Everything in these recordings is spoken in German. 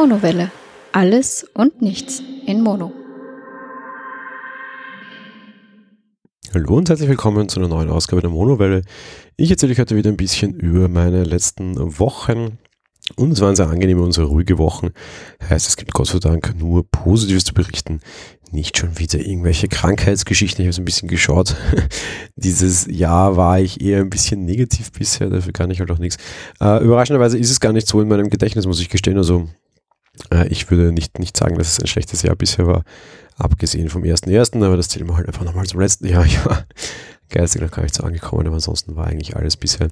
Monowelle. Alles und nichts in Mono. Hallo und herzlich willkommen zu einer neuen Ausgabe der Monowelle. Ich erzähle euch heute wieder ein bisschen über meine letzten Wochen. Und es waren sehr angenehme und sehr ruhige Wochen. Heißt, es gibt Gott sei Dank nur Positives zu berichten. Nicht schon wieder irgendwelche Krankheitsgeschichten. Ich habe so ein bisschen geschaut. Dieses Jahr war ich eher ein bisschen negativ bisher, dafür kann ich halt auch nichts. Äh, überraschenderweise ist es gar nicht so in meinem Gedächtnis, muss ich gestehen. Also ich würde nicht, nicht sagen, dass es ein schlechtes Jahr bisher war, abgesehen vom ersten ersten, aber das zählen wir halt einfach nochmal zum letzten Jahr. Ich war geistig noch gar nicht so angekommen, aber ansonsten war eigentlich alles bisher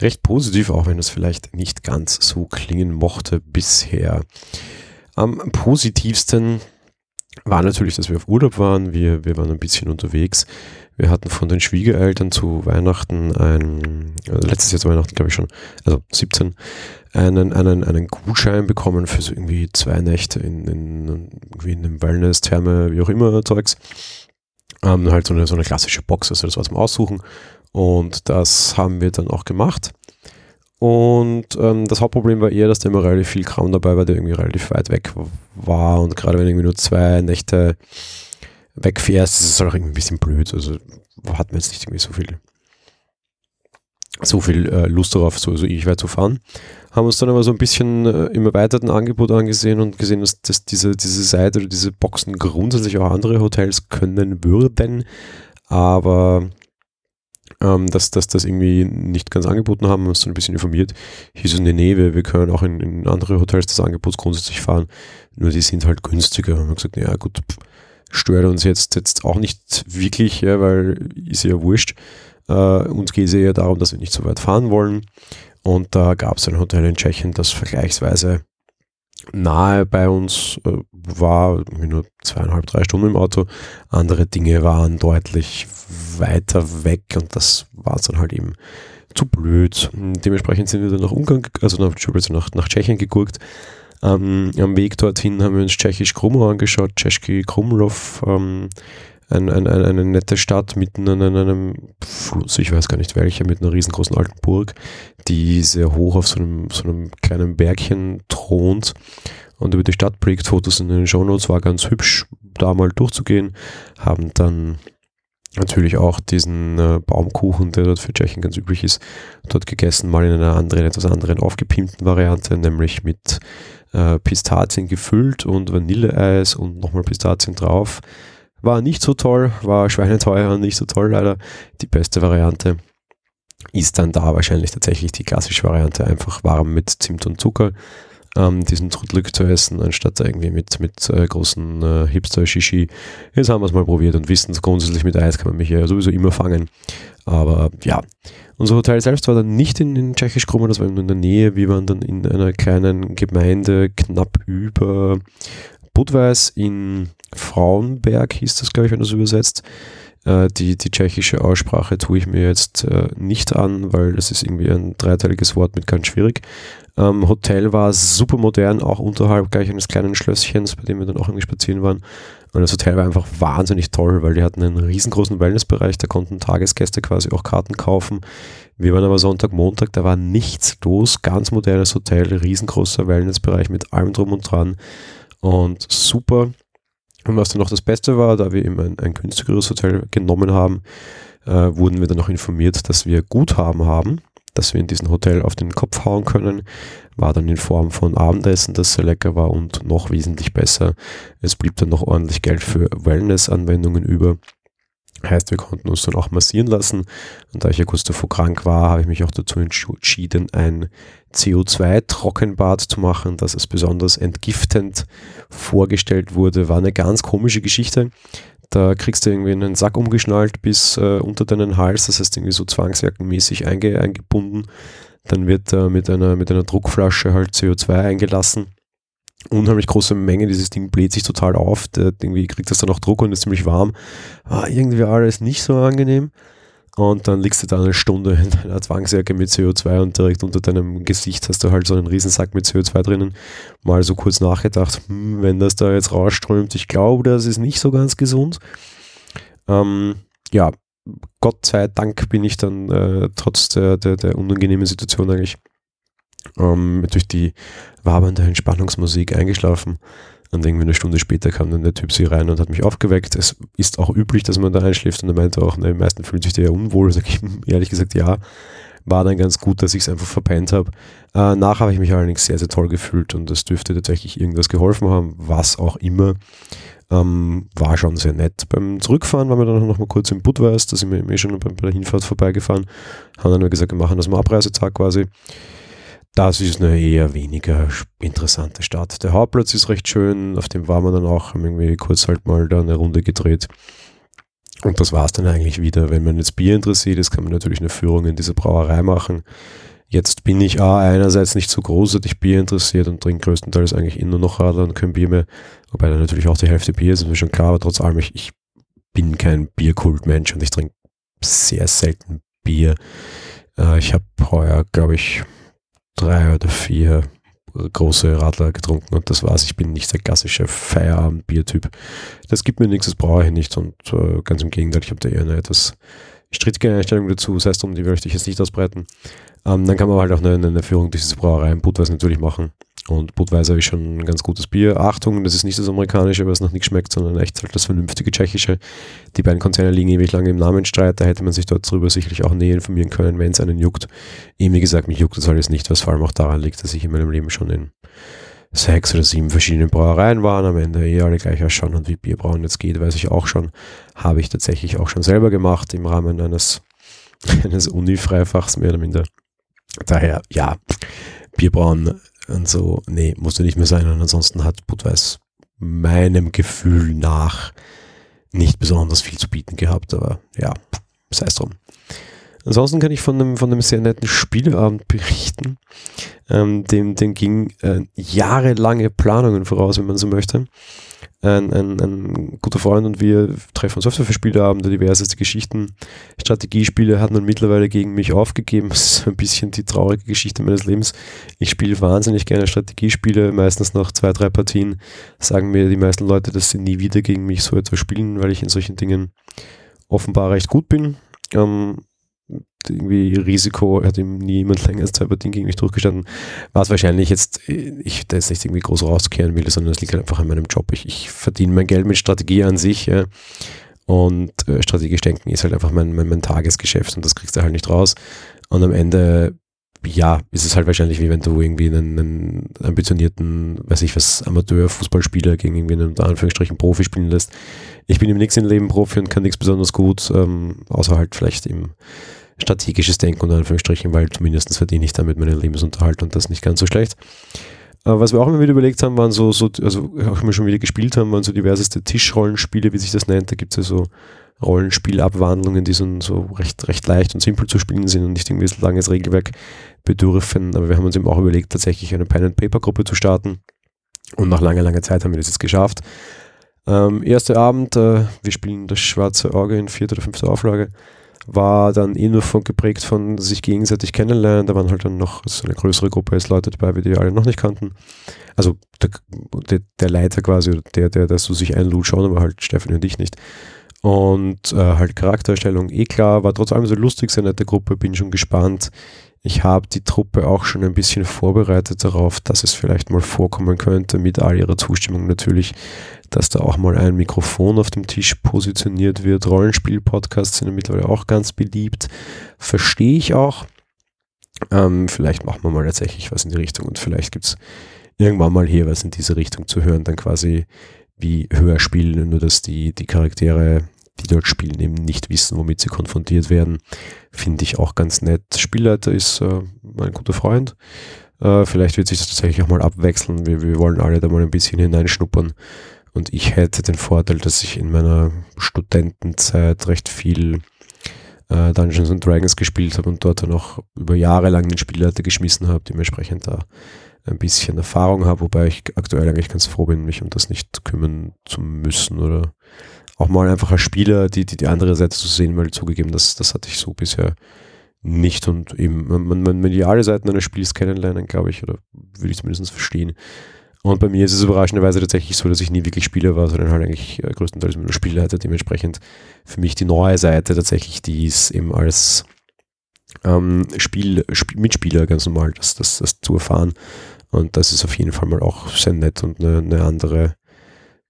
recht positiv, auch wenn es vielleicht nicht ganz so klingen mochte bisher. Am positivsten war natürlich, dass wir auf Urlaub waren. Wir, wir waren ein bisschen unterwegs. Wir hatten von den Schwiegereltern zu Weihnachten ein, also letztes Jahr zu Weihnachten glaube ich schon, also 17, einen, einen, einen Gutschein bekommen für so irgendwie zwei Nächte in, in, irgendwie in einem Wellness, Therme, wie auch immer Zeugs. Ähm, halt so eine, so eine klassische Box, also das war zum Aussuchen. Und das haben wir dann auch gemacht. Und ähm, das Hauptproblem war eher, dass da immer relativ viel Kram dabei war, der irgendwie relativ weit weg war. Und gerade wenn irgendwie nur zwei Nächte wegfährst, ist es halt auch irgendwie ein bisschen blöd. Also hatten wir jetzt nicht irgendwie so viel, so viel äh, Lust darauf, so, so ewig weit zu fahren. Haben uns dann aber so ein bisschen äh, im erweiterten Angebot angesehen und gesehen, dass, dass diese, diese Seite oder diese Boxen grundsätzlich auch andere Hotels können würden. Aber ähm, dass, dass das irgendwie nicht ganz angeboten haben, uns dann ein bisschen informiert. Hieß es, nee, nee, wir, wir können auch in, in andere Hotels des Angebots grundsätzlich fahren, nur die sind halt günstiger. Und wir haben gesagt, ja gut, pff, stört uns jetzt, jetzt auch nicht wirklich, ja, weil ist ja wurscht. Äh, uns geht es ja darum, dass wir nicht so weit fahren wollen. Und da gab es ein Hotel in Tschechien, das vergleichsweise nahe bei uns äh, war, nur zweieinhalb, drei Stunden im Auto. Andere Dinge waren deutlich weiter weg und das war dann halt eben zu blöd. Dementsprechend sind wir dann nach Ungarn, also nach, nach, nach Tschechien geguckt. Ähm, am Weg dorthin haben wir uns Tschechisch Krumlov angeschaut, Tschechki Krumlov, ähm, ein, ein, ein, eine nette Stadt mitten an einem Fluss, ich weiß gar nicht welcher, mit einer riesengroßen alten Burg, die sehr hoch auf so einem, so einem kleinen Bergchen thront und über die Stadt blickt. Fotos in den Shownotes war ganz hübsch, da mal durchzugehen. Haben dann natürlich auch diesen äh, Baumkuchen, der dort für Tschechien ganz üblich ist, dort gegessen, mal in einer anderen, etwas anderen aufgepimpten Variante, nämlich mit äh, Pistazien gefüllt und Vanilleeis und nochmal Pistazien drauf. War nicht so toll, war schweineteuer nicht so toll leider. Die beste Variante ist dann da wahrscheinlich tatsächlich die klassische Variante, einfach warm mit Zimt und Zucker ähm, diesen Trudlück zu essen, anstatt irgendwie mit, mit äh, großen äh, Hipster-Shishi. Jetzt haben wir es mal probiert und wissen, grundsätzlich mit Eis kann man mich ja sowieso immer fangen. Aber ja, unser Hotel selbst war dann nicht in, in tschechisch Krummer, das war in der Nähe. Wir waren dann in einer kleinen Gemeinde knapp über Budweis in Frauenberg, hieß das, glaube ich, wenn du es übersetzt. Äh, die, die tschechische Aussprache tue ich mir jetzt äh, nicht an, weil das ist irgendwie ein dreiteiliges Wort mit ganz schwierig. Ähm, Hotel war super modern, auch unterhalb gleich eines kleinen Schlösschens, bei dem wir dann auch irgendwie spazieren waren. Und das Hotel war einfach wahnsinnig toll, weil die hatten einen riesengroßen Wellnessbereich, da konnten Tagesgäste quasi auch Karten kaufen. Wir waren aber Sonntag, Montag, da war nichts los, ganz modernes Hotel, riesengroßer Wellnessbereich mit allem drum und dran und super. Und was dann noch das Beste war, da wir eben ein, ein günstigeres Hotel genommen haben, äh, wurden wir dann noch informiert, dass wir Guthaben haben dass wir in diesem Hotel auf den Kopf hauen können. War dann in Form von Abendessen, das sehr lecker war und noch wesentlich besser. Es blieb dann noch ordentlich Geld für Wellness-Anwendungen über. Heißt, wir konnten uns dann auch massieren lassen. Und da ich ja kurz davor krank war, habe ich mich auch dazu entschieden, ein CO2-Trockenbad zu machen, das es besonders entgiftend vorgestellt wurde. War eine ganz komische Geschichte. Da kriegst du irgendwie einen Sack umgeschnallt bis äh, unter deinen Hals, das heißt irgendwie so zwangsjackenmäßig einge eingebunden. Dann wird äh, mit, einer, mit einer Druckflasche halt CO2 eingelassen. Unheimlich große Menge, dieses Ding bläht sich total auf. Der, irgendwie kriegt das dann auch Druck und ist ziemlich warm. Ah, irgendwie alles nicht so angenehm. Und dann liegst du da eine Stunde in deiner Zwangsjacke mit CO2 und direkt unter deinem Gesicht hast du halt so einen Riesensack mit CO2 drinnen. Mal so kurz nachgedacht, hm, wenn das da jetzt rausströmt, ich glaube, das ist nicht so ganz gesund. Ähm, ja, Gott sei Dank bin ich dann äh, trotz der, der, der unangenehmen Situation eigentlich ähm, durch die wabernde Entspannungsmusik eingeschlafen. Und irgendwie eine Stunde später kam dann der Typ sie rein und hat mich aufgeweckt. Es ist auch üblich, dass man da einschläft und er meinte auch, ne, die meisten fühlen sich da ja unwohl. Sag ich ehrlich gesagt, ja. War dann ganz gut, dass ich es einfach verpennt habe. Äh, nach habe ich mich allerdings sehr, sehr toll gefühlt und es dürfte tatsächlich irgendwas geholfen haben, was auch immer. Ähm, war schon sehr nett. Beim Zurückfahren waren wir dann noch mal kurz im Budweis, da sind wir eh schon bei der Hinfahrt vorbeigefahren. Haben dann nur gesagt, wir machen das mal Abreisetag quasi. Das ist eine eher weniger interessante Stadt. Der Hauptplatz ist recht schön, auf dem waren wir dann auch, haben irgendwie kurz halt mal da eine Runde gedreht. Und das war es dann eigentlich wieder. Wenn man jetzt Bier interessiert ist, kann man natürlich eine Führung in diese Brauerei machen. Jetzt bin ich A, einerseits nicht so großartig Bier interessiert und trinke größtenteils eigentlich immer noch Radler und kein Bier mehr. Wobei da natürlich auch die Hälfte Bier ist, ist mir schon klar, aber trotz allem, ich, ich bin kein Bierkultmensch und ich trinke sehr selten Bier. Äh, ich habe heuer, glaube ich, drei oder vier große Radler getrunken und das war's. Ich bin nicht der klassische Feierabend-Biertyp. Das gibt mir nichts, das brauche ich nicht und äh, ganz im Gegenteil, ich habe da eher eine etwas strittige Einstellung dazu, das heißt, um die möchte ich jetzt nicht ausbreiten. Ähm, dann kann man halt auch eine, eine Führung durch diese Brauerei in Budweiser natürlich machen. Und Budweiser ist schon ein ganz gutes Bier. Achtung, das ist nicht das amerikanische, was noch nicht schmeckt, sondern echt halt das vernünftige tschechische. Die beiden Konzerne liegen ewig lange im Namensstreit. Da hätte man sich dort drüber sicherlich auch näher informieren können, wenn es einen juckt. Eben wie gesagt, mich juckt das alles nicht, was vor allem auch daran liegt, dass ich in meinem Leben schon in sechs oder sieben verschiedenen Brauereien waren, am Ende eh alle gleich ausschauen und wie Bierbrauen jetzt geht, weiß ich auch schon. Habe ich tatsächlich auch schon selber gemacht im Rahmen eines, eines Uni-Freifachs mehr oder minder. Daher, ja, Bierbrauen und so, nee, musste nicht mehr sein. Und ansonsten hat Budweis meinem Gefühl nach nicht besonders viel zu bieten gehabt, aber ja, sei es drum. Ansonsten kann ich von einem, von einem sehr netten Spieleabend berichten. Ähm, dem, dem ging äh, jahrelange Planungen voraus, wenn man so möchte ein, ein, ein guter Freund und wir treffen uns öfter für Spieleabende, diverseste Geschichten. Strategiespiele hat man mittlerweile gegen mich aufgegeben. Das ist ein bisschen die traurige Geschichte meines Lebens. Ich spiele wahnsinnig gerne Strategiespiele, meistens nach zwei, drei Partien sagen mir die meisten Leute, dass sie nie wieder gegen mich so etwas spielen, weil ich in solchen Dingen offenbar recht gut bin. Ähm, irgendwie Risiko, hat ihm nie jemand länger als zwei Partien gegen mich durchgestanden, war es wahrscheinlich jetzt, ich da jetzt nicht irgendwie groß rauskehren will, sondern es liegt halt einfach an meinem Job. Ich, ich verdiene mein Geld mit Strategie an sich, ja. Und äh, strategisch denken ist halt einfach mein, mein, mein Tagesgeschäft und das kriegst du halt nicht raus. Und am Ende, ja, ist es halt wahrscheinlich wie wenn du irgendwie einen, einen ambitionierten, weiß ich was, Amateur-Fußballspieler gegen irgendwie einen unter Anführungsstrichen Profi spielen lässt. Ich bin im im Leben Profi und kann nichts besonders gut, ähm, außer halt vielleicht im strategisches Denken unter Anführungsstrichen, weil zumindest verdiene ich damit meinen Lebensunterhalt und das nicht ganz so schlecht. Aber was wir auch immer wieder überlegt haben, waren so, so also auch immer schon wieder gespielt haben, waren so diverseste Tischrollenspiele, wie sich das nennt. Da gibt es ja so Rollenspielabwandlungen, die so, so recht, recht leicht und simpel zu spielen sind und nicht irgendwie so langes Regelwerk bedürfen. Aber wir haben uns eben auch überlegt, tatsächlich eine Pen-and-Paper-Gruppe zu starten. Und nach langer, langer Zeit haben wir das jetzt geschafft. Ähm, erster Abend, äh, wir spielen das Schwarze Auge in vierter oder fünfter Auflage war dann eh nur von geprägt von sich gegenseitig kennenlernen. Da waren halt dann noch so eine größere Gruppe als Leute dabei, die alle noch nicht kannten. Also der, der, der Leiter quasi, der, der, der so sich einlud, schon, aber halt Stefan und ich nicht. Und äh, halt Charakterstellung eh klar, war trotz allem so lustig, sehr nette Gruppe, bin schon gespannt. Ich habe die Truppe auch schon ein bisschen vorbereitet darauf, dass es vielleicht mal vorkommen könnte, mit all ihrer Zustimmung natürlich, dass da auch mal ein Mikrofon auf dem Tisch positioniert wird. Rollenspiel-Podcasts sind ja mittlerweile auch ganz beliebt. Verstehe ich auch. Ähm, vielleicht machen wir mal tatsächlich was in die Richtung und vielleicht gibt es irgendwann mal hier was in diese Richtung zu hören, dann quasi wie Hörspiel, nur dass die, die Charaktere, die dort spielen, eben nicht wissen, womit sie konfrontiert werden. Finde ich auch ganz nett. Spielleiter ist äh, mein guter Freund. Äh, vielleicht wird sich das tatsächlich auch mal abwechseln. Wir, wir wollen alle da mal ein bisschen hineinschnuppern. Und ich hätte den Vorteil, dass ich in meiner Studentenzeit recht viel äh, Dungeons and Dragons gespielt habe und dort dann auch über Jahre lang den Spielleiter geschmissen habe, dementsprechend da ein bisschen Erfahrung habe, wobei ich aktuell eigentlich ganz froh bin, mich um das nicht kümmern zu müssen oder auch mal einfach als Spieler die, die, die andere Seite zu sehen, weil zugegeben, das, das hatte ich so bisher nicht und eben man, man, man ideale Seiten eines Spiels kennenlernen, glaube ich, oder würde ich zumindest verstehen. Und bei mir ist es überraschenderweise tatsächlich so, dass ich nie wirklich Spieler war, sondern halt eigentlich äh, größtenteils nur Spielleiter. Dementsprechend für mich die neue Seite tatsächlich, die ist eben als, ähm, Spiel, Spiel, Mitspieler ganz normal, das, das, das zu erfahren. Und das ist auf jeden Fall mal auch sehr nett und eine, eine andere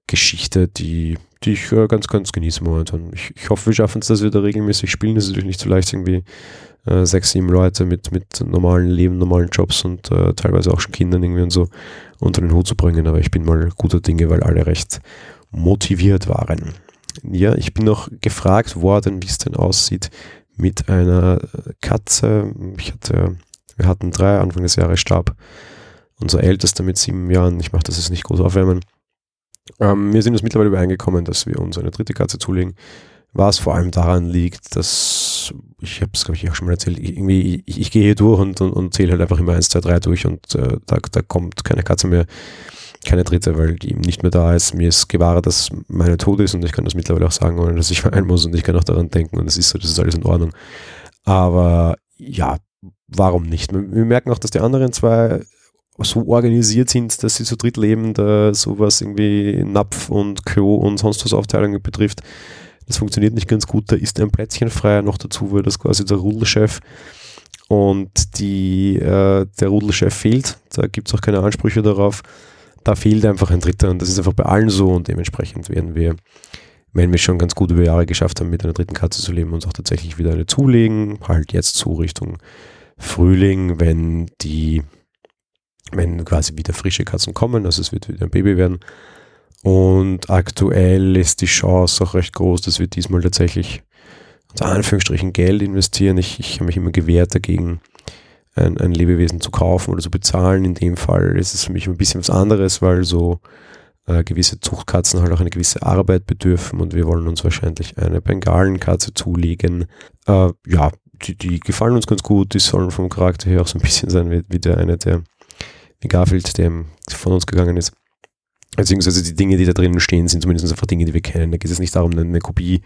Geschichte, die, die ich äh, ganz, ganz genieße momentan. Ich, ich hoffe, wir schaffen es, dass wir da regelmäßig spielen. Das ist natürlich nicht so leicht, irgendwie äh, sechs, sieben Leute mit, mit normalen Leben, normalen Jobs und äh, teilweise auch schon Kindern irgendwie und so unter den Hut zu bringen. Aber ich bin mal guter Dinge, weil alle recht motiviert waren. Ja, ich bin noch gefragt worden, wie es denn aussieht mit einer Katze. Ich hatte, wir hatten drei, Anfang des Jahres starb unser Ältester mit sieben Jahren. Ich mache das jetzt nicht groß aufwärmen. Ähm, wir sind uns mittlerweile übereingekommen, dass wir uns eine dritte Katze zulegen. Was vor allem daran liegt, dass, ich habe es glaube ich auch schon mal erzählt, irgendwie, ich, ich gehe hier durch und, und, und zähle halt einfach immer 1, 2, 3 durch und äh, da, da kommt keine Katze mehr, keine dritte, weil die eben nicht mehr da ist. Mir ist gewahrt, dass meine tot ist und ich kann das mittlerweile auch sagen, ohne dass ich weinen muss und ich kann auch daran denken und es ist so, das ist alles in Ordnung. Aber ja, warum nicht? Wir merken auch, dass die anderen zwei so organisiert sind, dass sie zu dritt leben, da sowas irgendwie Napf und Klo und sonst was Aufteilungen betrifft. Das funktioniert nicht ganz gut. Da ist ein Plätzchen frei. Noch dazu war das quasi der Rudelchef. Und die, äh, der Rudelchef fehlt. Da gibt es auch keine Ansprüche darauf. Da fehlt einfach ein Dritter. Und das ist einfach bei allen so. Und dementsprechend werden wir, wenn wir schon ganz gut über Jahre geschafft haben, mit einer dritten Katze zu leben, uns auch tatsächlich wieder eine zulegen. Halt jetzt zu Richtung Frühling, wenn die wenn quasi wieder frische Katzen kommen, also es wird wieder ein Baby werden. Und aktuell ist die Chance auch recht groß, dass wir diesmal tatsächlich unter Anführungsstrichen Geld investieren. Ich, ich habe mich immer gewehrt dagegen, ein, ein, Lebewesen zu kaufen oder zu bezahlen. In dem Fall ist es für mich ein bisschen was anderes, weil so äh, gewisse Zuchtkatzen halt auch eine gewisse Arbeit bedürfen und wir wollen uns wahrscheinlich eine Bengalenkatze zulegen. Äh, ja, die, die, gefallen uns ganz gut, die sollen vom Charakter her auch so ein bisschen sein wie, wie der eine der wie Garfield, der von uns gegangen ist. Beziehungsweise die Dinge, die da drinnen stehen, sind zumindest einfach Dinge, die wir kennen. Da geht es nicht darum, eine Kopie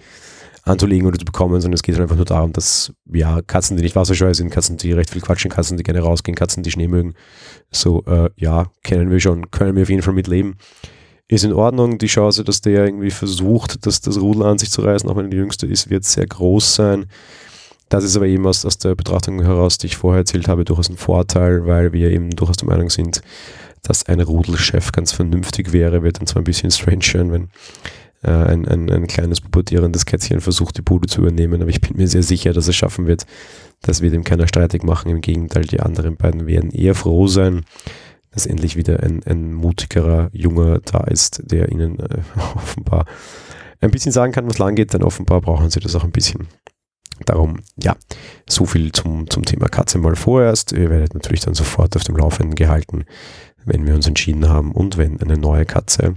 anzulegen oder zu bekommen, sondern es geht halt einfach nur darum, dass ja, Katzen, die nicht wasserscheu sind, Katzen, die recht viel quatschen, Katzen, die gerne rausgehen, Katzen, die Schnee mögen, so, äh, ja, kennen wir schon, können wir auf jeden Fall mitleben. Ist in Ordnung. Die Chance, dass der irgendwie versucht, dass das Rudel an sich zu reißen, auch wenn er die Jüngste ist, wird sehr groß sein. Das ist aber eben aus, aus der Betrachtung heraus, die ich vorher erzählt habe, durchaus ein Vorteil, weil wir eben durchaus der Meinung sind, dass ein Rudelchef ganz vernünftig wäre. Wird dann zwar ein bisschen strange sein, wenn äh, ein, ein, ein kleines pubertierendes Kätzchen versucht, die Bude zu übernehmen, aber ich bin mir sehr sicher, dass es schaffen wird. Das wird ihm keiner streitig machen. Im Gegenteil, die anderen beiden werden eher froh sein, dass endlich wieder ein, ein mutigerer Junge da ist, der ihnen äh, offenbar ein bisschen sagen kann, was lang geht, denn offenbar brauchen sie das auch ein bisschen. Darum, ja, so viel zum, zum Thema Katze mal vorerst. Ihr werdet natürlich dann sofort auf dem Laufenden gehalten, wenn wir uns entschieden haben und wenn eine neue Katze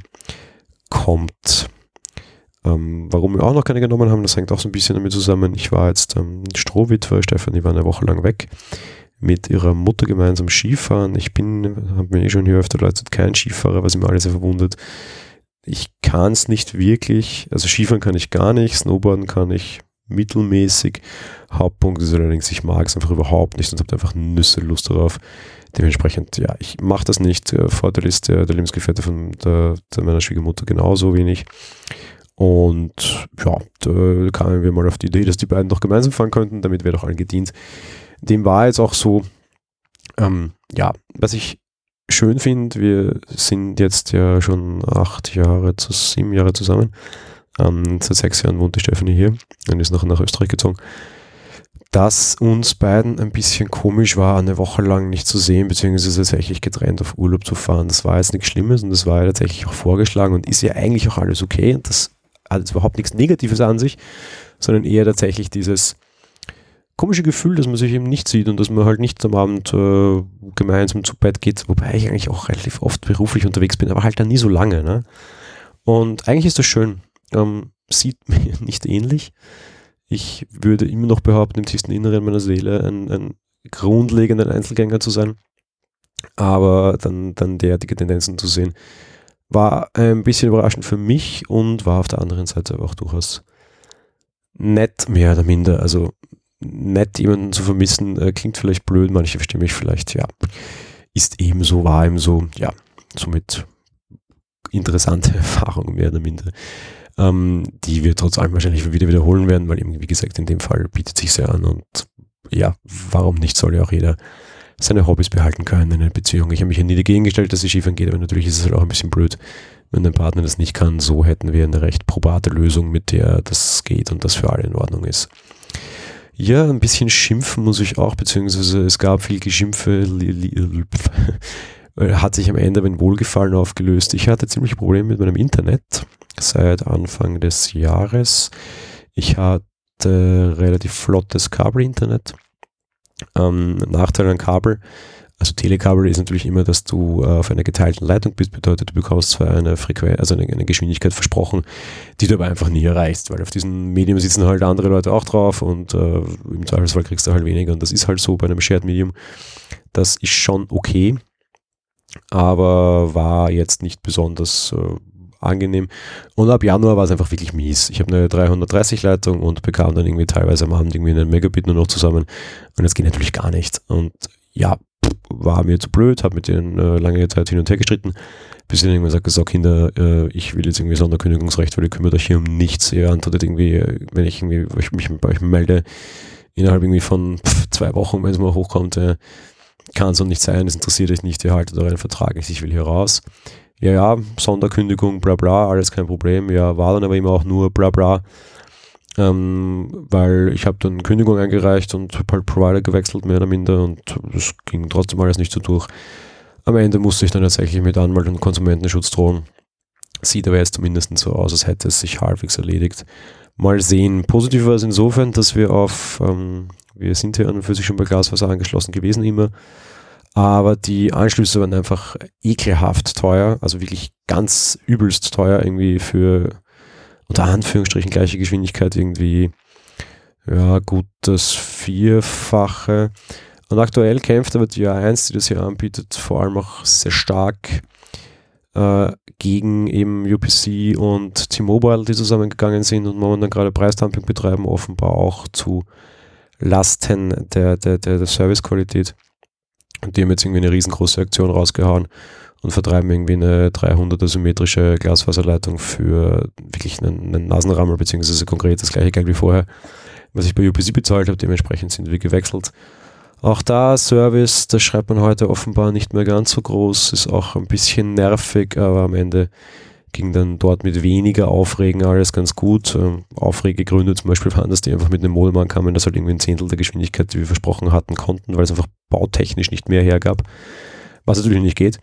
kommt. Ähm, warum wir auch noch keine genommen haben, das hängt auch so ein bisschen damit zusammen. Ich war jetzt ähm, Strohwitwe, Stefanie war eine Woche lang weg mit ihrer Mutter gemeinsam Skifahren. Ich bin, habe mir eh schon hier öfter Leute, kein Skifahrer, was immer alles sehr verwundert. Ich kann es nicht wirklich, also Skifahren kann ich gar nicht, Snowboarden kann ich mittelmäßig. Hauptpunkt ist allerdings, ich mag es einfach überhaupt nicht und habe einfach Nüsse Lust darauf. Dementsprechend, ja, ich mache das nicht. Vorteil ist, der, der Lebensgefährte von der, der meiner Schwiegermutter genauso wenig. Und ja, da kamen wir mal auf die Idee, dass die beiden doch gemeinsam fahren könnten, damit wäre doch allen gedient. Dem war jetzt auch so, ähm, ja, was ich schön finde, wir sind jetzt ja schon acht Jahre zu sieben Jahre zusammen. Ähm, seit sechs Jahren wohnt die Stephanie hier und ist nachher nach Österreich gezogen. Dass uns beiden ein bisschen komisch war, eine Woche lang nicht zu sehen, beziehungsweise tatsächlich getrennt auf Urlaub zu fahren. Das war jetzt nichts Schlimmes und das war ja tatsächlich auch vorgeschlagen und ist ja eigentlich auch alles okay. Und das hat jetzt überhaupt nichts Negatives an sich, sondern eher tatsächlich dieses komische Gefühl, dass man sich eben nicht sieht und dass man halt nicht am Abend äh, gemeinsam zu Bett geht, wobei ich eigentlich auch relativ oft beruflich unterwegs bin, aber halt dann nie so lange. Ne? Und eigentlich ist das schön ähm, sieht mir nicht ähnlich. Ich würde immer noch behaupten, im tiefsten Inneren meiner Seele ein, ein grundlegender Einzelgänger zu sein. Aber dann, dann derartige Tendenzen zu sehen, war ein bisschen überraschend für mich und war auf der anderen Seite aber auch durchaus nett, mehr oder minder. Also nett, jemanden zu vermissen, äh, klingt vielleicht blöd, manche verstehen mich vielleicht, ja. Ist ebenso, war ebenso, ja, somit interessante Erfahrung, mehr oder minder ähm, die wir trotz allem wahrscheinlich wieder wiederholen werden, weil eben, wie gesagt, in dem Fall bietet sich sehr an und ja, warum nicht, soll ja auch jeder seine Hobbys behalten können in einer Beziehung. Ich habe mich ja nie dagegen gestellt, dass es schiefern geht, aber natürlich ist es halt auch ein bisschen blöd, wenn dein Partner das nicht kann. So hätten wir eine recht probate Lösung, mit der das geht und das für alle in Ordnung ist. Ja, ein bisschen schimpfen muss ich auch, beziehungsweise es gab viel Geschimpfe, hat sich am Ende mein Wohlgefallen aufgelöst. Ich hatte ziemliche Probleme mit meinem Internet seit Anfang des Jahres. Ich hatte relativ flottes Kabelinternet. Ähm, Nachteil an Kabel, also Telekabel ist natürlich immer, dass du äh, auf einer geteilten Leitung bist, bedeutet, du bekommst zwar eine Frequenz, also eine, eine, Geschwindigkeit versprochen, die du aber einfach nie erreichst, weil auf diesem Medium sitzen halt andere Leute auch drauf und äh, im Zweifelsfall kriegst du halt weniger und das ist halt so bei einem Shared Medium. Das ist schon okay, aber war jetzt nicht besonders äh, angenehm. Und ab Januar war es einfach wirklich mies. Ich habe eine 330 Leitung und bekam dann irgendwie teilweise am Abend irgendwie einen Megabit nur noch zusammen. Und das geht natürlich gar nicht. Und ja, war mir zu blöd, habe mit denen äh, lange Zeit hin und her gestritten, bis ich dann irgendwann sagte, so Kinder, äh, ich will jetzt irgendwie Sonderkündigungsrecht, weil ihr kümmert euch hier um nichts. Ihr antwortet irgendwie, äh, wenn ich irgendwie ich mich bei euch melde, innerhalb irgendwie von pff, zwei Wochen, wenn es mal hochkommt, äh, kann so nicht sein, es interessiert euch nicht, ihr haltet euren Vertrag nicht, ich will hier raus. Ja, ja, Sonderkündigung, bla bla, alles kein Problem. Ja, war dann aber immer auch nur bla bla ähm, weil ich habe dann Kündigung eingereicht und habe halt Provider gewechselt, mehr oder minder, und das ging trotzdem alles nicht so durch. Am Ende musste ich dann tatsächlich mit Anwalt und Konsumentenschutz drohen. Sieht aber jetzt zumindest so aus, als hätte es sich halbwegs erledigt. Mal sehen. Positiv war es insofern, dass wir auf, ähm, wir sind hier an und für sich schon bei Glasfaser angeschlossen gewesen immer, aber die Anschlüsse waren einfach ekelhaft teuer, also wirklich ganz übelst teuer irgendwie für unter Anführungsstrichen gleiche Geschwindigkeit irgendwie, ja, gut das Vierfache. Und aktuell kämpft aber die A1, die das hier anbietet, vor allem auch sehr stark äh, gegen eben UPC und T-Mobile, die zusammengegangen sind und momentan gerade Preisdumping betreiben, offenbar auch zu Lasten der, der, der, der Servicequalität. Und die haben jetzt irgendwie eine riesengroße Aktion rausgehauen und vertreiben irgendwie eine 300er symmetrische Glasfaserleitung für wirklich einen, einen Nasenrammel, beziehungsweise konkret das gleiche Geld wie vorher, was ich bei UPC bezahlt habe. Dementsprechend sind wir gewechselt. Auch da Service, das schreibt man heute offenbar nicht mehr ganz so groß, ist auch ein bisschen nervig, aber am Ende ging dann dort mit weniger Aufregen alles ganz gut. Ähm, Aufregegründe zum Beispiel waren, dass die einfach mit einem Modem ankamen, das halt irgendwie ein Zehntel der Geschwindigkeit, die wir versprochen hatten, konnten, weil es einfach bautechnisch nicht mehr hergab, was natürlich nicht geht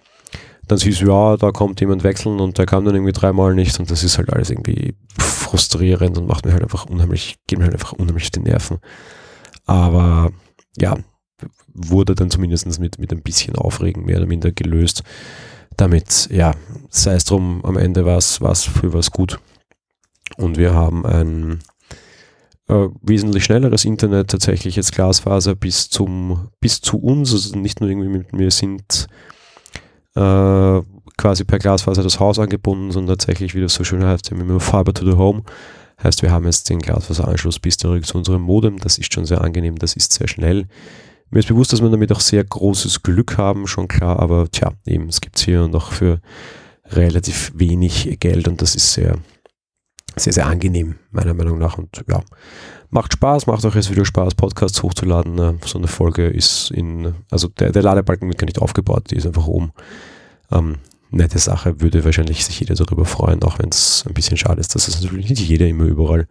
dann du, ja, da kommt jemand wechseln und der kam dann irgendwie dreimal nicht und das ist halt alles irgendwie frustrierend und macht mir halt einfach unheimlich, geht mir halt einfach unheimlich auf die Nerven. Aber ja, wurde dann zumindest mit, mit ein bisschen Aufregen mehr oder minder gelöst. Damit, ja, sei es drum, am Ende war es für was gut. Und wir haben ein äh, wesentlich schnelleres Internet, tatsächlich jetzt Glasfaser bis zum, bis zu uns, also nicht nur irgendwie mit mir sind äh, quasi per Glasfaser das Haus angebunden, sondern tatsächlich, wie das so schön heißt, immer Fiber to the Home. Heißt, wir haben jetzt den Glasfaseranschluss bis direkt zu unserem Modem. Das ist schon sehr angenehm, das ist sehr schnell. Mir ist bewusst, dass wir damit auch sehr großes Glück haben, schon klar, aber tja, eben, es gibt es hier noch für relativ wenig Geld und das ist sehr, sehr, sehr angenehm, meiner Meinung nach. Und ja, macht Spaß, macht auch jetzt wieder Spaß, Podcasts hochzuladen. So eine Folge ist in, also der, der Ladebalken wird gar nicht aufgebaut, die ist einfach oben. Ähm, nette Sache, würde wahrscheinlich sich jeder darüber freuen, auch wenn es ein bisschen schade ist, dass es natürlich nicht jeder immer überall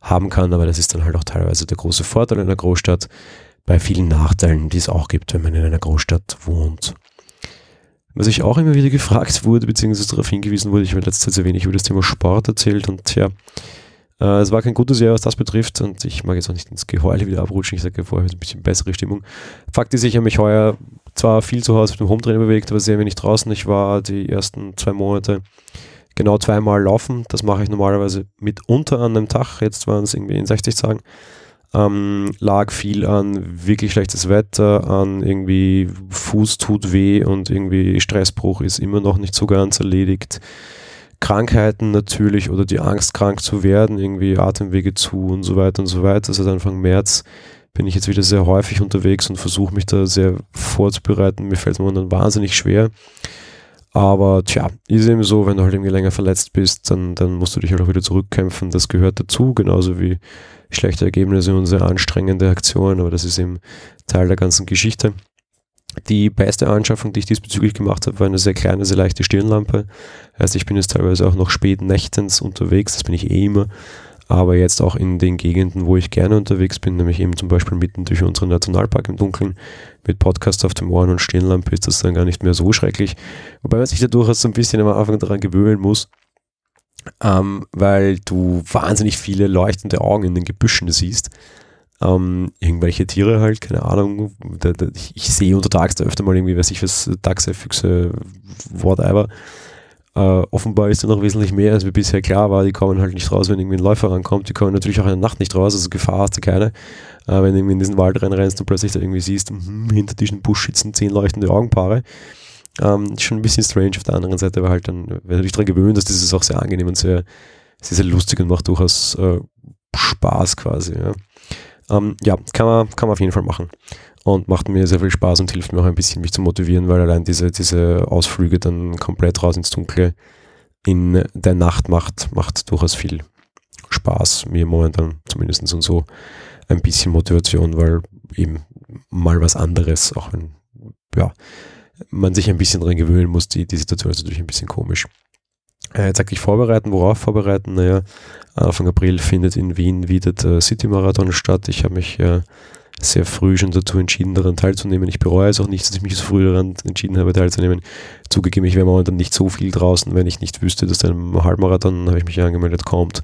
haben kann, aber das ist dann halt auch teilweise der große Vorteil in einer Großstadt, bei vielen Nachteilen, die es auch gibt, wenn man in einer Großstadt wohnt. Was ich auch immer wieder gefragt wurde, beziehungsweise darauf hingewiesen wurde, ich habe letzte Zeit sehr wenig über das Thema Sport erzählt und ja, äh, es war kein gutes Jahr, was das betrifft und ich mag jetzt auch nicht ins Geheule wieder abrutschen. Ich sage vorher ein bisschen bessere Stimmung. Fakt ist, ich habe mich heuer zwar viel zu Hause mit dem Hometrainer bewegt, aber sehr wenig draußen. Ich war die ersten zwei Monate genau zweimal laufen. Das mache ich normalerweise mitunter an einem Tag. Jetzt waren es irgendwie in 60 Tagen. Ähm, lag viel an wirklich schlechtes Wetter, an irgendwie Fuß tut weh und irgendwie Stressbruch ist immer noch nicht so ganz erledigt. Krankheiten natürlich oder die Angst, krank zu werden, irgendwie Atemwege zu und so weiter und so weiter. Seit Anfang März bin ich jetzt wieder sehr häufig unterwegs und versuche mich da sehr vorzubereiten. Mir fällt es momentan wahnsinnig schwer. Aber tja, ist eben so, wenn du halt irgendwie länger verletzt bist, dann, dann musst du dich halt auch wieder zurückkämpfen. Das gehört dazu, genauso wie schlechte Ergebnisse und sehr anstrengende Aktionen, aber das ist eben Teil der ganzen Geschichte. Die beste Anschaffung, die ich diesbezüglich gemacht habe, war eine sehr kleine, sehr leichte Stirnlampe. Heißt, ich bin jetzt teilweise auch noch spät nächtens unterwegs, das bin ich eh immer aber jetzt auch in den Gegenden, wo ich gerne unterwegs bin, nämlich eben zum Beispiel mitten durch unseren Nationalpark im Dunkeln mit Podcast auf dem Ohren und Stirnlampe ist das dann gar nicht mehr so schrecklich. Wobei man sich da durchaus so ein bisschen am Anfang daran gewöhnen muss, ähm, weil du wahnsinnig viele leuchtende Augen in den Gebüschen siehst. Ähm, irgendwelche Tiere halt, keine Ahnung. Da, da, ich, ich, sehe untertags da öfter mal irgendwie, weiß ich was, Dachse, Füchse, whatever. Uh, offenbar ist da noch wesentlich mehr, als wie bisher klar war. Die kommen halt nicht raus, wenn irgendwie ein Läufer rankommt. Die kommen natürlich auch in der Nacht nicht raus, also Gefahr hast du keine. Uh, wenn du irgendwie in diesen Wald reinrennst und plötzlich da irgendwie siehst, mh, hinter diesem Busch sitzen zehn leuchtende Augenpaare. Um, ähm, schon ein bisschen strange auf der anderen Seite, aber halt dann, wenn du dich daran gewöhnt hast, ist es auch sehr angenehm und sehr, sehr, sehr lustig und macht durchaus uh, Spaß quasi. Ja. Um, ja, kann man, kann man auf jeden Fall machen und macht mir sehr viel Spaß und hilft mir auch ein bisschen, mich zu motivieren, weil allein diese, diese Ausflüge dann komplett raus ins Dunkle in der Nacht macht, macht durchaus viel Spaß, mir momentan zumindest und so ein bisschen Motivation, weil eben mal was anderes, auch wenn ja, man sich ein bisschen dran gewöhnen muss, die, die Situation ist natürlich ein bisschen komisch. Äh, jetzt ich vorbereiten, worauf vorbereiten? Naja, Anfang April findet in Wien wieder der City Marathon statt. Ich habe mich äh, sehr früh schon dazu entschieden, daran teilzunehmen. Ich bereue es auch nicht, dass ich mich so früh daran entschieden habe, teilzunehmen. Zugegeben, ich wäre momentan nicht so viel draußen, wenn ich nicht wüsste, dass ein Halbmarathon, habe ich mich angemeldet, kommt,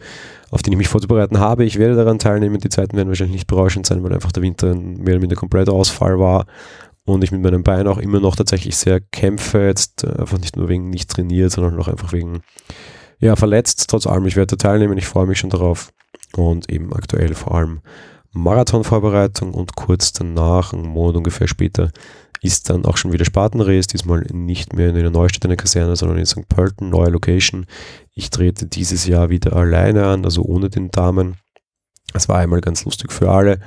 auf den ich mich vorzubereiten habe. Ich werde daran teilnehmen. Die Zeiten werden wahrscheinlich nicht berauschend sein, weil einfach der Winter mehr oder minder kompletter Ausfall war und ich mit meinem Bein auch immer noch tatsächlich sehr kämpfe. Jetzt äh, einfach nicht nur wegen nicht trainiert, sondern auch einfach wegen ja, verletzt. Trotz allem, ich werde teilnehmen. Ich freue mich schon darauf. Und eben aktuell vor allem Marathonvorbereitung und kurz danach, einen Monat ungefähr später, ist dann auch schon wieder Spartanrace, diesmal nicht mehr in der Neustadt in der Kaserne, sondern in St. Pölten, neue Location. Ich trete dieses Jahr wieder alleine an, also ohne den Damen. Es war einmal ganz lustig für alle,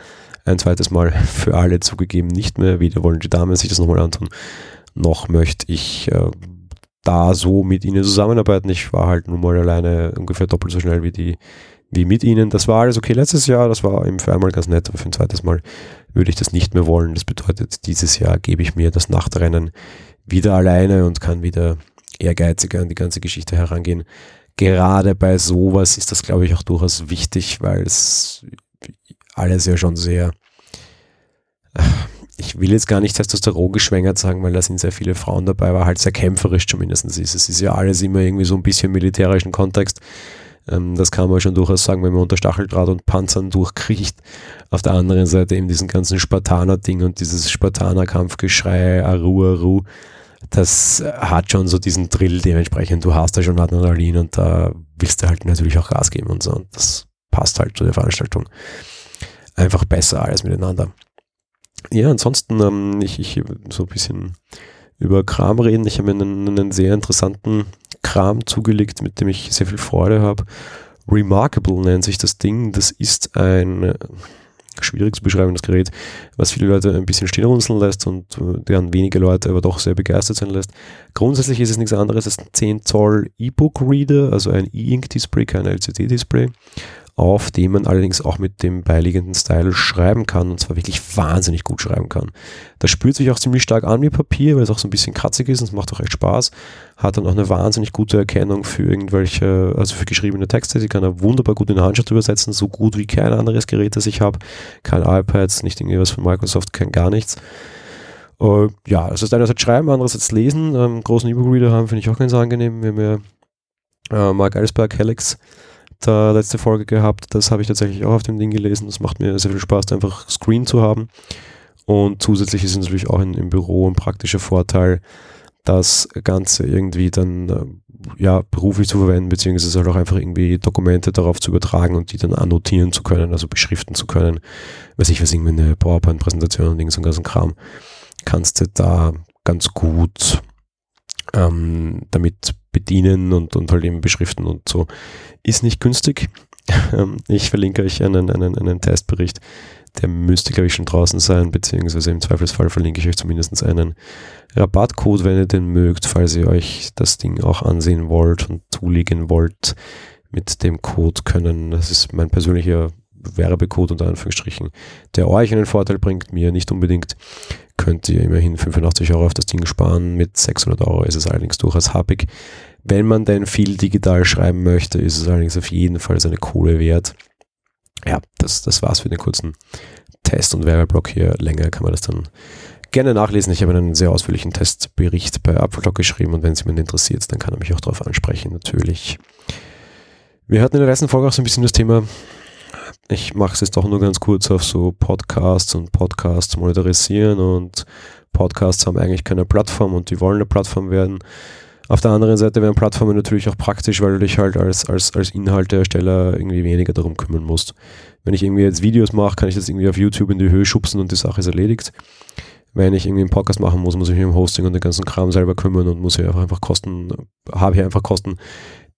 ein zweites Mal für alle zugegeben nicht mehr. Weder wollen die Damen sich das nochmal antun, noch möchte ich äh, da so mit ihnen zusammenarbeiten. Ich war halt nun mal alleine ungefähr doppelt so schnell wie die wie mit ihnen. Das war alles okay letztes Jahr, das war eben für einmal ganz nett, aber für ein zweites Mal würde ich das nicht mehr wollen. Das bedeutet, dieses Jahr gebe ich mir das Nachtrennen wieder alleine und kann wieder ehrgeiziger an die ganze Geschichte herangehen. Gerade bei sowas ist das, glaube ich, auch durchaus wichtig, weil es alles ja schon sehr, ich will jetzt gar nicht Testosteron geschwängert sagen, weil da sind sehr viele Frauen dabei, aber halt sehr kämpferisch zumindest ist. Es ist ja alles immer irgendwie so ein bisschen militärischen Kontext. Ähm, das kann man schon durchaus sagen, wenn man unter Stacheldraht und Panzern durchkriecht. Auf der anderen Seite eben diesen ganzen Spartaner-Ding und dieses Spartaner-Kampfgeschrei, Aru, Aru, das hat schon so diesen Drill dementsprechend. Du hast da schon Adrenalin und da willst du halt natürlich auch Gas geben und so. Und das passt halt zu der Veranstaltung einfach besser alles miteinander. Ja, ansonsten, ähm, ich, ich so ein bisschen über Kram reden. Ich habe einen, einen sehr interessanten Kram zugelegt, mit dem ich sehr viel Freude habe. Remarkable nennt sich das Ding. Das ist ein äh, schwierig zu beschreibendes Gerät, was viele Leute ein bisschen stirnrunzeln lässt und äh, deren wenige Leute aber doch sehr begeistert sein lässt. Grundsätzlich ist es nichts anderes als ein 10 Zoll E-Book Reader, also ein E-Ink-Display, kein LCD-Display auf dem man allerdings auch mit dem beiliegenden Style schreiben kann und zwar wirklich wahnsinnig gut schreiben kann. Das spürt sich auch ziemlich stark an wie Papier, weil es auch so ein bisschen kratzig ist und es macht auch echt Spaß. Hat dann auch eine wahnsinnig gute Erkennung für irgendwelche, also für geschriebene Texte. Sie kann er wunderbar gut in der Handschrift übersetzen, so gut wie kein anderes Gerät, das ich habe. Kein iPad, nicht irgendwie was von Microsoft, kein gar nichts. Uh, ja, also einerseits schreiben, andererseits lesen. Ähm, großen E-Book-Reader haben finde ich auch ganz angenehm. Wir haben ja äh, Mark Ellsberg, Helix da letzte Folge gehabt. Das habe ich tatsächlich auch auf dem Ding gelesen. Das macht mir sehr viel Spaß, einfach Screen zu haben. Und zusätzlich ist es natürlich auch in, im Büro ein praktischer Vorteil, das Ganze irgendwie dann äh, ja, beruflich zu verwenden, beziehungsweise halt auch einfach irgendwie Dokumente darauf zu übertragen und die dann annotieren zu können, also beschriften zu können. Weiß ich was, irgendwie eine PowerPoint-Präsentation und so einen ganzen Kram, kannst du da ganz gut ähm, damit bedienen und, und halt eben beschriften und so. Ist nicht günstig. Ähm, ich verlinke euch einen, einen, einen Testbericht, der müsste, glaube ich, schon draußen sein, beziehungsweise im Zweifelsfall verlinke ich euch zumindest einen Rabattcode, wenn ihr den mögt, falls ihr euch das Ding auch ansehen wollt und zulegen wollt. Mit dem Code können, das ist mein persönlicher Werbecode unter Anführungsstrichen, der euch einen Vorteil bringt, mir nicht unbedingt, könnt ihr immerhin 85 Euro auf das Ding sparen. Mit 600 Euro ist es allerdings durchaus happig. Wenn man denn viel digital schreiben möchte, ist es allerdings auf jeden Fall seine Kohle wert. Ja, das, das war's für den kurzen Test- und Werbeblock hier. Länger kann man das dann gerne nachlesen. Ich habe einen sehr ausführlichen Testbericht bei Apfeltalk geschrieben und wenn es jemand interessiert, dann kann er mich auch darauf ansprechen, natürlich. Wir hatten in der letzten Folge auch so ein bisschen das Thema, ich mache es jetzt doch nur ganz kurz auf so Podcasts und Podcasts monetarisieren und Podcasts haben eigentlich keine Plattform und die wollen eine Plattform werden. Auf der anderen Seite wären Plattformen natürlich auch praktisch, weil du dich halt als, als, als Inhalteersteller irgendwie weniger darum kümmern musst. Wenn ich irgendwie jetzt Videos mache, kann ich das irgendwie auf YouTube in die Höhe schubsen und die Sache ist erledigt. Wenn ich irgendwie einen Podcast machen muss, muss ich mich um Hosting und den ganzen Kram selber kümmern und muss hier einfach Kosten, habe hier einfach Kosten,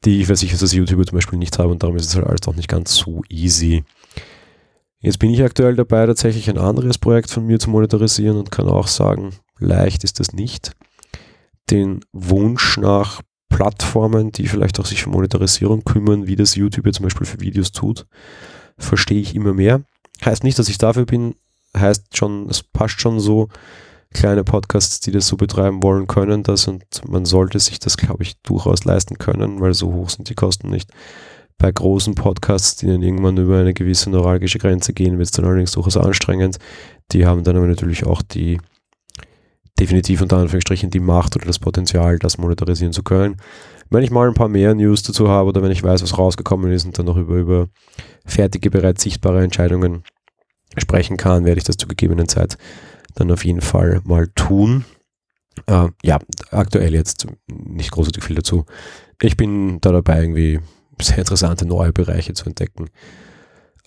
die ich weiß ich als YouTuber zum Beispiel nicht habe und darum ist es halt alles auch nicht ganz so easy. Jetzt bin ich aktuell dabei, tatsächlich ein anderes Projekt von mir zu monetarisieren und kann auch sagen, leicht ist das nicht den Wunsch nach Plattformen, die vielleicht auch sich für Monetarisierung kümmern, wie das YouTube zum Beispiel für Videos tut, verstehe ich immer mehr. Heißt nicht, dass ich dafür bin, heißt schon, es passt schon so, kleine Podcasts, die das so betreiben wollen, können das und man sollte sich das, glaube ich, durchaus leisten können, weil so hoch sind die Kosten nicht. Bei großen Podcasts, die dann irgendwann über eine gewisse neuralgische Grenze gehen, wird es dann allerdings durchaus anstrengend. Die haben dann aber natürlich auch die definitiv unter Anführungsstrichen die Macht oder das Potenzial, das monetarisieren zu können. Wenn ich mal ein paar mehr News dazu habe oder wenn ich weiß, was rausgekommen ist und dann noch über, über fertige, bereits sichtbare Entscheidungen sprechen kann, werde ich das zu gegebenen Zeit dann auf jeden Fall mal tun. Äh, ja, aktuell jetzt nicht großartig viel dazu. Ich bin da dabei, irgendwie sehr interessante neue Bereiche zu entdecken,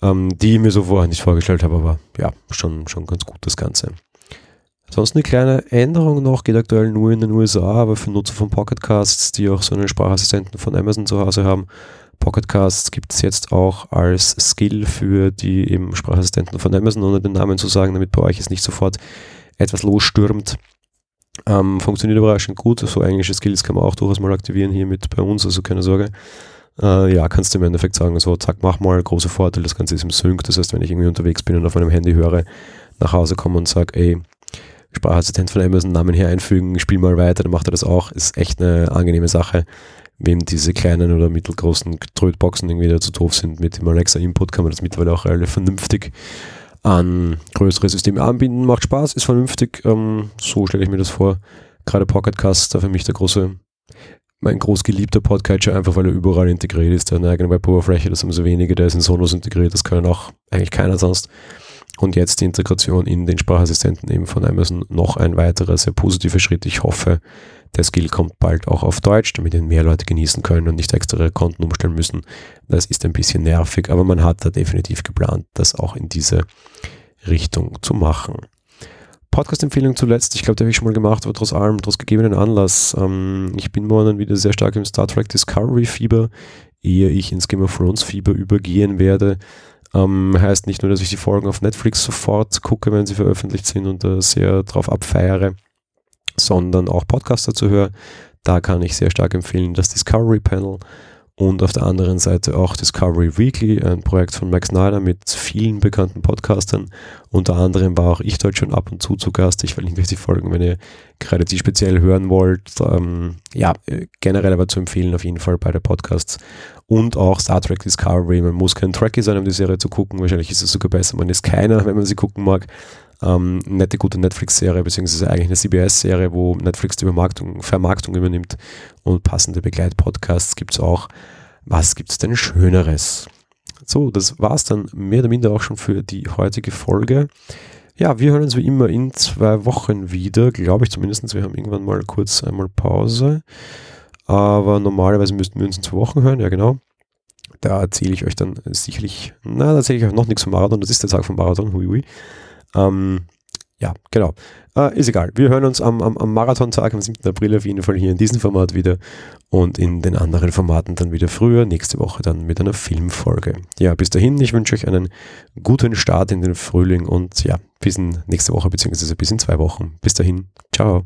ähm, die ich mir so vorher nicht vorgestellt habe, aber ja, schon, schon ganz gut das Ganze. Sonst eine kleine Änderung noch, geht aktuell nur in den USA, aber für Nutzer von Pocketcasts, die auch so einen Sprachassistenten von Amazon zu Hause haben, Pocketcasts gibt es jetzt auch als Skill für die eben Sprachassistenten von Amazon, ohne den Namen zu sagen, damit bei euch es nicht sofort etwas losstürmt. Ähm, funktioniert überraschend gut. So englische Skills kann man auch durchaus mal aktivieren hier mit bei uns, also keine Sorge. Äh, ja, kannst du im Endeffekt sagen, so zack, mach mal, großer Vorteil, das Ganze ist im Sync. Das heißt, wenn ich irgendwie unterwegs bin und auf meinem Handy höre, nach Hause komme und sage, ey, Sprachassistent von Amazon Namen hier einfügen, spiel mal weiter, dann macht er das auch. Ist echt eine angenehme Sache. Wem diese kleinen oder mittelgroßen Trödboxen irgendwie dazu doof sind mit dem Alexa Input, kann man das mittlerweile auch relativ vernünftig an größere Systeme anbinden. Macht Spaß, ist vernünftig. Ähm, so stelle ich mir das vor. Gerade Pocketcast ist da für mich der große, mein groß geliebter Podcatcher, einfach weil er überall integriert ist. Der hat eine eigene Web-Oberfläche, das haben so wenige, der ist in Sonos integriert, das können auch eigentlich keiner sonst. Und jetzt die Integration in den Sprachassistenten eben von Amazon noch ein weiterer sehr positiver Schritt. Ich hoffe, der Skill kommt bald auch auf Deutsch, damit ihn mehr Leute genießen können und nicht extra Konten umstellen müssen. Das ist ein bisschen nervig, aber man hat da definitiv geplant, das auch in diese Richtung zu machen. Podcast-Empfehlung zuletzt, ich glaube, die habe ich schon mal gemacht, aber trotz allem, trotz gegebenen Anlass. Ähm, ich bin morgen wieder sehr stark im Star Trek Discovery-Fieber, ehe ich ins Game of Thrones-Fieber übergehen werde. Ähm, heißt nicht nur, dass ich die Folgen auf Netflix sofort gucke, wenn sie veröffentlicht sind und da sehr drauf abfeiere, sondern auch Podcaster zu hören. Da kann ich sehr stark empfehlen das Discovery Panel und auf der anderen Seite auch Discovery Weekly, ein Projekt von Max Snyder mit vielen bekannten Podcastern. Unter anderem war auch ich dort schon ab und zu zu Gast. Ich verlinke euch die Folgen, wenn ihr gerade die speziell hören wollt. Ähm, ja, generell aber zu empfehlen auf jeden Fall beide Podcasts. Und auch Star Trek Discovery. Man muss kein Trekkie sein, um die Serie zu gucken. Wahrscheinlich ist es sogar besser, man ist keiner, wenn man sie gucken mag. Ähm, nette, gute Netflix-Serie, beziehungsweise eigentlich eine CBS-Serie, wo Netflix die Vermarktung, Vermarktung übernimmt und passende Begleitpodcasts gibt es auch. Was gibt es denn Schöneres? So, das war es dann mehr oder minder auch schon für die heutige Folge. Ja, wir hören uns wie immer in zwei Wochen wieder, glaube ich zumindest. Wir haben irgendwann mal kurz einmal Pause. Aber normalerweise müssten wir uns in zwei Wochen hören, ja genau. Da erzähle ich euch dann sicherlich, na, da erzähle ich euch noch nichts vom Marathon, das ist der Tag vom Marathon, hui hui. Ähm, ja, genau. Äh, ist egal. Wir hören uns am, am, am Marathontag am 7. April auf jeden Fall hier in diesem Format wieder und in den anderen Formaten dann wieder früher. Nächste Woche dann mit einer Filmfolge. Ja, bis dahin, ich wünsche euch einen guten Start in den Frühling und ja, bis in nächste Woche beziehungsweise bis in zwei Wochen. Bis dahin, ciao.